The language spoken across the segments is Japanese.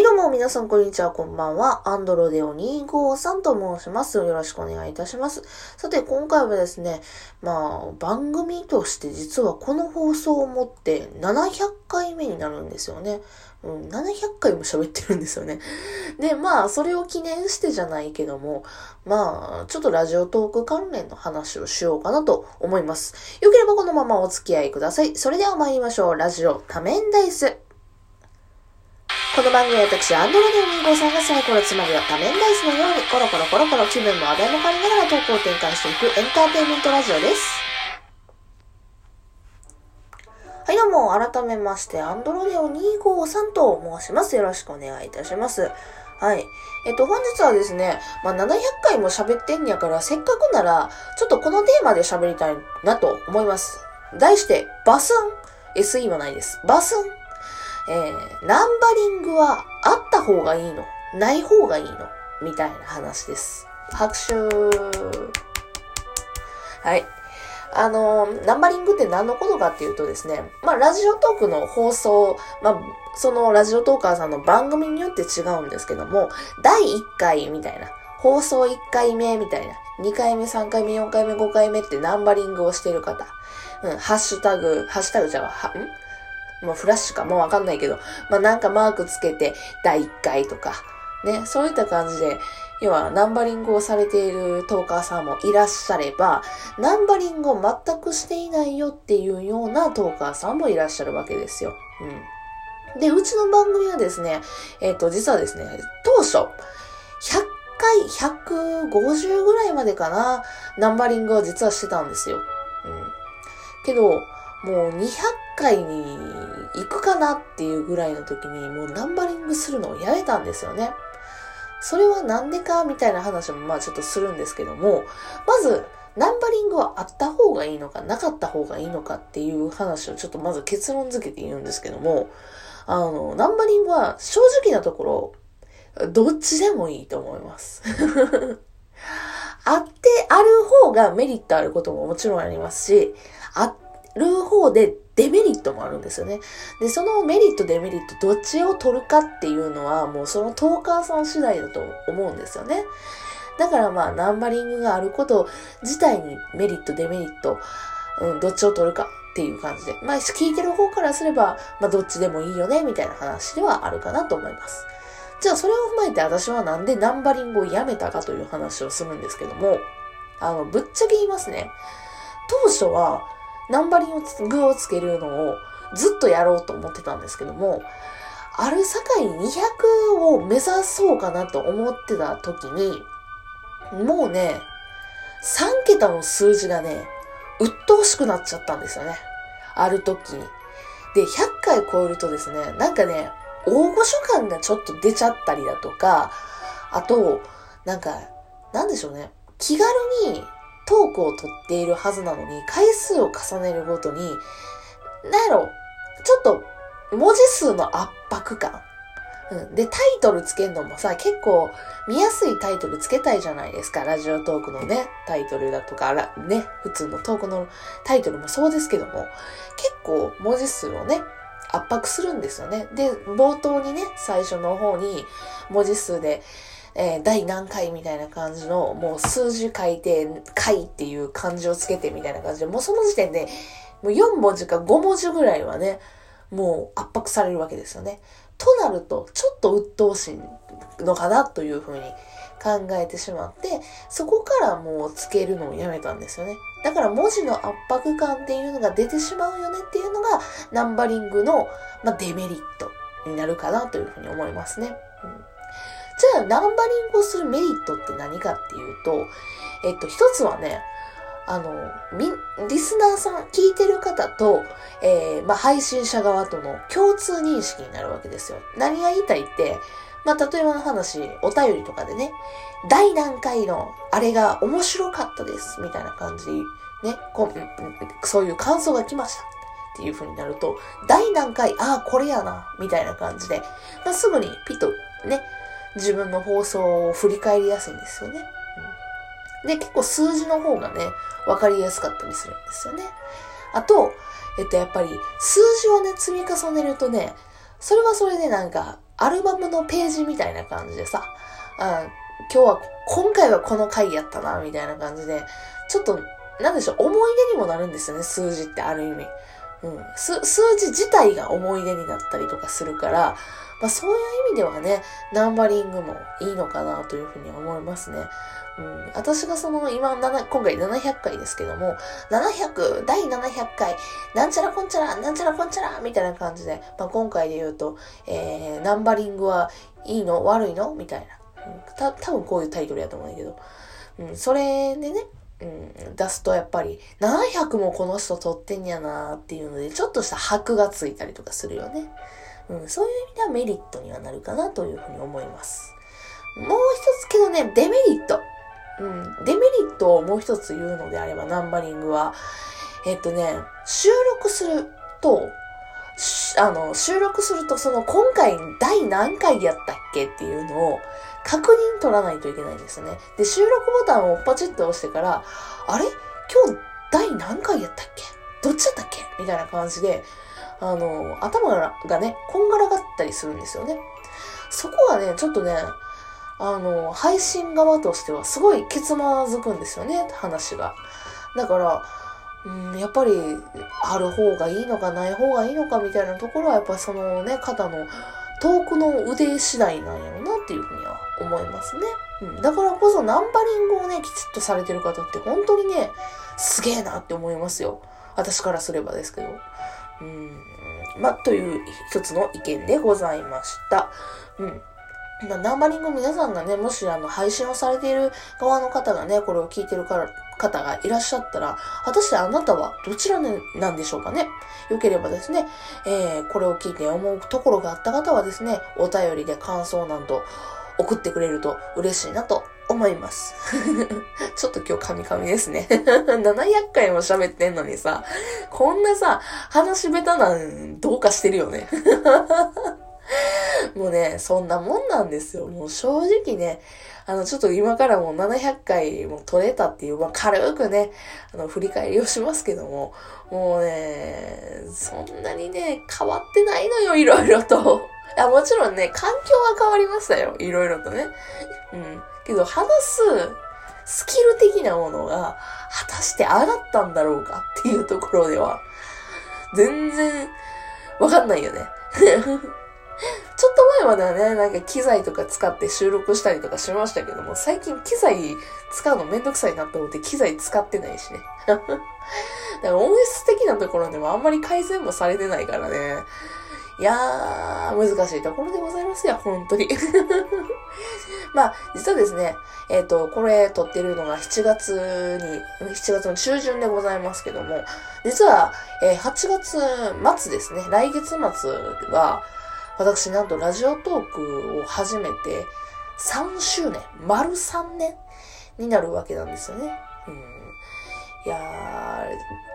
いどうも皆さんこんにちはこんばんは。アンドロデオ253と申します。よろしくお願いいたします。さて今回はですね、まあ番組として実はこの放送をもって700回目になるんですよね。うん、700回も喋ってるんですよね。で、まあ、それを記念してじゃないけども、まあ、ちょっとラジオトーク関連の話をしようかなと思います。よければこのままお付き合いください。それでは参りましょう。ラジオ多面ダイス。この番組は私、アンドロデオ253がサイコロつまりは多面ダイスのようにコロコロコロコロ気分も話題も変わりながらトークを展開していくエンターテインメントラジオです。はい、どうも、改めまして、アンドロデオ253と申します。よろしくお願いいたします。はい。えっと、本日はですね、まあ、700回も喋ってんやから、せっかくなら、ちょっとこのテーマで喋りたいなと思います。題して、バスン !SE はないです。バスンえー、ナンバリングはあった方がいいの？ない方がいいの？みたいな話です。拍手。はい。あの、ナンバリングって何のことかっていうとですね、まあ、ラジオトークの放送、まあ、そのラジオトーカーさんの番組によって違うんですけども、第1回みたいな、放送1回目みたいな、2回目、3回目、4回目、5回目ってナンバリングをしてる方、うん、ハッシュタグ、ハッシュタグじゃは、ん？もうフラッシュかもうわかんないけど、まあ、なんかマークつけて、第1回とか、ね、そういった感じで、要はナンバリングをされているトーカーさんもいらっしゃれば、ナンバリングを全くしていないよっていうようなトーカーさんもいらっしゃるわけですよ。うん。で、うちの番組はですね、えっ、ー、と、実はですね、当初、100回、150ぐらいまでかな、ナンバリングを実はしてたんですよ。うん。けど、もう200回に行くかなっていうぐらいの時に、もうナンバリングするのをやめたんですよね。それはなんでかみたいな話もまあちょっとするんですけども、まず、ナンバリングはあった方がいいのか、なかった方がいいのかっていう話をちょっとまず結論付けて言うんですけども、あの、ナンバリングは正直なところ、どっちでもいいと思います。あってある方がメリットあることももちろんありますし、ある方でデメリットもあるんですよね。で、そのメリット、デメリット、どっちを取るかっていうのは、もうそのトーカーさん次第だと思うんですよね。だからまあ、ナンバリングがあること自体にメリット、デメリット、うん、どっちを取るかっていう感じで。まあ、聞いてる方からすれば、まあ、どっちでもいいよね、みたいな話ではあるかなと思います。じゃあ、それを踏まえて私はなんでナンバリングをやめたかという話をするんですけども、あの、ぶっちゃけ言いますね。当初は、ナンバリングをつけるのをずっとやろうと思ってたんですけども、ある境に200を目指そうかなと思ってた時に、もうね、3桁の数字がね、鬱陶しくなっちゃったんですよね。ある時に。で、100回超えるとですね、なんかね、大御所感がちょっと出ちゃったりだとか、あと、なんか、なんでしょうね。気軽にトークを取っているはずなのに、回数を重ねるごとに、なんやろ、ちょっと文字数の圧迫感。うん。で、タイトルつけるのもさ、結構見やすいタイトルつけたいじゃないですか。ラジオトークのね、タイトルだとか、ね、普通のトークのタイトルもそうですけども、結構文字数をね、圧迫するんですよね。で、冒頭にね、最初の方に文字数で、えー、第何回みたいな感じの、もう数字書いて、回っていう漢字をつけてみたいな感じで、もうその時点で、もう4文字か5文字ぐらいはね、もう圧迫されるわけですよね。となると、ちょっと鬱陶しいのかなというふうに考えてしまって、そこからもうつけるのをやめたんですよね。だから文字の圧迫感っていうのが出てしまうよねっていうのが、ナンバリングの、まあ、デメリットになるかなというふうに思いますね。じゃあ、ナンバリングをするメリットって何かっていうと、えっと、一つはね、あの、み、リスナーさん、聞いてる方と、えー、まあ、配信者側との共通認識になるわけですよ。何が言いたいって、まあ、例えばの話、お便りとかでね、第何回のあれが面白かったです、みたいな感じで、ね、こうそういう感想が来ました。っていう風になると、第何回、ああ、これやな、みたいな感じで、まあ、すぐにピッとね、自分の放送を振り返りやすいんですよね。うん、で、結構数字の方がね、わかりやすかったりするんですよね。あと、えっと、やっぱり、数字をね、積み重ねるとね、それはそれでなんか、アルバムのページみたいな感じでさ、あ今日は、今回はこの回やったな、みたいな感じで、ちょっと、なんでしょう、思い出にもなるんですよね、数字ってある意味。うん。数字自体が思い出になったりとかするから、まあそういう意味ではね、ナンバリングもいいのかなというふうに思いますね。うん、私がその今、今回700回ですけども、700、第700回、なんちゃらこんちゃら、なんちゃらこんちゃら、みたいな感じで、まあ、今回で言うと、えー、ナンバリングはいいの？悪いの？みたいな。うん、た、多分こういうタイトルやと思うんだけど、うん、それでね、うん、出すとやっぱり、700もこの人撮ってんやなーっていうので、ちょっとした箔がついたりとかするよね。うん、そういう意味ではメリットにはなるかなというふうに思います。もう一つけどね、デメリット。うん、デメリットをもう一つ言うのであれば、ナンバリングは、えっとね、収録すると、あの、収録すると、その今回第何回やったっけっていうのを確認取らないといけないんですよね。で、収録ボタンをポチッと押してから、あれ？今日第何回やったっけ？どっちだったっけ？みたいな感じで、あの、頭がね、こんがらがったりするんですよね。そこがね、ちょっとね、あの、配信側としてはすごいケツまずくんですよね、話が。だから、うん、やっぱり、ある方がいいのかない方がいいのかみたいなところは、やっぱそのね、方のトークの腕次第なんやろうなっていうふうには思いますね。うん、だからこそナンバリングをね、きちっとされてる方って本当にね、すげえなって思いますよ。私からすればですけど。うん、まあ、という一つの意見でございました。うん。ナンバリング皆さんがね、もしあの配信をされている側の方がね、これを聞いてるから方がいらっしゃったら、果たしてあなたはどちらなんでしょうかねよければですね、えー、これを聞いて思うところがあった方はですね、お便りで感想など送ってくれると嬉しいなと思います。ちょっと今日カミカミですね。700回も喋ってんのにさ、こんなさ、話下手なんどうかしてるよね。もうね、そんなもんなんですよ。もう正直ね、あの、ちょっと今からもう700回も取れたっていう、まあ、軽くね、あの、振り返りをしますけども、もうね、そんなにね、変わってないのよ、いろいろと。いや、もちろんね、環境は変わりましたよ、いろいろとね。うん。けど、話すスキル的なものが、果たしてあだったんだろうかっていうところでは、全然、わかんないよね。ちょっと前まではね、なんか機材とか使って収録したりとかしましたけども、最近機材使うのめんどくさいなと思って機材使ってないしね。だから音質的なところでもあんまり改善もされてないからね。いやー、難しいところでございますよ、本当に。まあ、実はですね、えっ、ー、と、これ撮ってるのが7月に、7月の中旬でございますけども、実は、えー、8月末ですね、来月末は、私なんとラジオトークを始めて3周年、丸3年になるわけなんですよね。うん、いや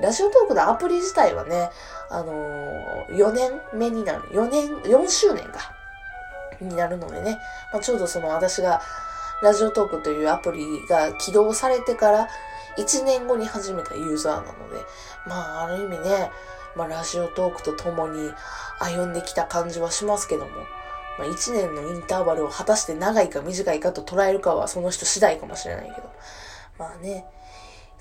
ー、ラジオトークのアプリ自体はね、あのー、4年目になる、4年、4周年か、になるのでね、まあ、ちょうどその私がラジオトークというアプリが起動されてから1年後に始めたユーザーなので、まあある意味ね、まあラジオトークと共に歩んできた感じはしますけども、まあ、1年のインターバルを果たして長いか短いかと捉えるかはその人次第かもしれないけど、まあね、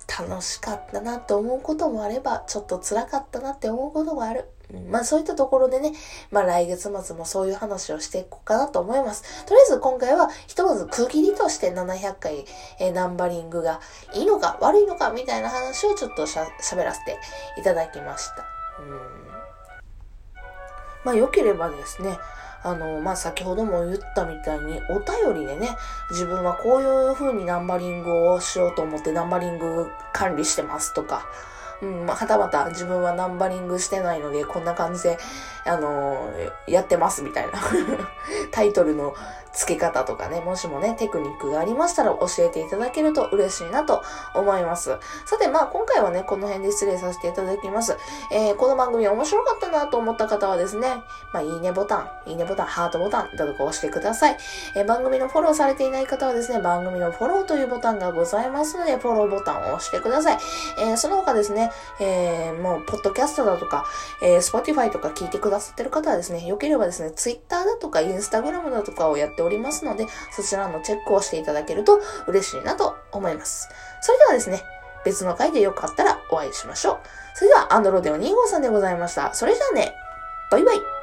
楽しかったなと思うこともあれば、ちょっと辛かったなって思うことがある。まあそういったところでね、まあ来月末もそういう話をしていこうかなと思います。とりあえず今回はひとまず区切りとして700回、え、ナンバリングがいいのか悪いのかみたいな話をちょっとしゃ喋らせていただきました。うんまあ良ければですね、あの、まあ、先ほども言ったみたいに、お便りでね、自分はこういう風にナンバリングをしようと思ってナンバリング管理してますとか、うん、ま、はたまた自分はナンバリングしてないので、こんな感じで、あのやってますみたいな。タイトルの付け方とかね、もしもね、テクニックがありましたら教えていただけると嬉しいなと思います。さて、まあ今回はね、この辺で失礼させていただきます。えー、この番組面白かったなと思った方はですね、まあいいねボタン、いいねボタン、ハートボタン、だとか押してください。えー、番組のフォローされていない方はですね、番組のフォローというボタンがございますので、フォローボタンを押してください。えー、その他ですね、えー、もう、ポッドキャストだとか、えー、Spotify とか聞いてくださってる方はですね、よければですね、Twitter だとか Instagram だとかをやっておりますので、そちらのチェックをしていただけると嬉しいなと思います。それではですね、別の回でよかったらお会いしましょう。それでは、アンドロデオ2号さんでございました。それじゃあね、バイバイ。